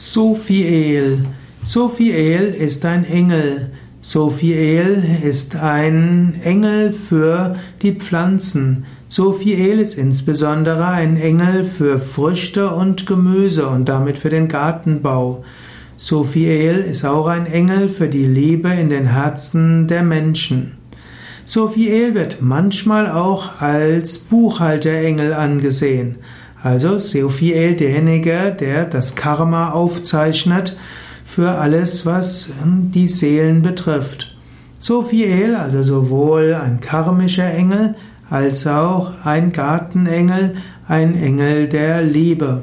Sophiel. Sophiel ist ein Engel. Sophiel ist ein Engel für die Pflanzen. Sophiel ist insbesondere ein Engel für Früchte und Gemüse und damit für den Gartenbau. Sophiel ist auch ein Engel für die Liebe in den Herzen der Menschen. Sophiel wird manchmal auch als Buchhalterengel angesehen. Also Sophiel derjenige, der das Karma aufzeichnet für alles, was ähm, die Seelen betrifft. Sophiel, also sowohl ein karmischer Engel als auch ein Gartenengel, ein Engel der Liebe.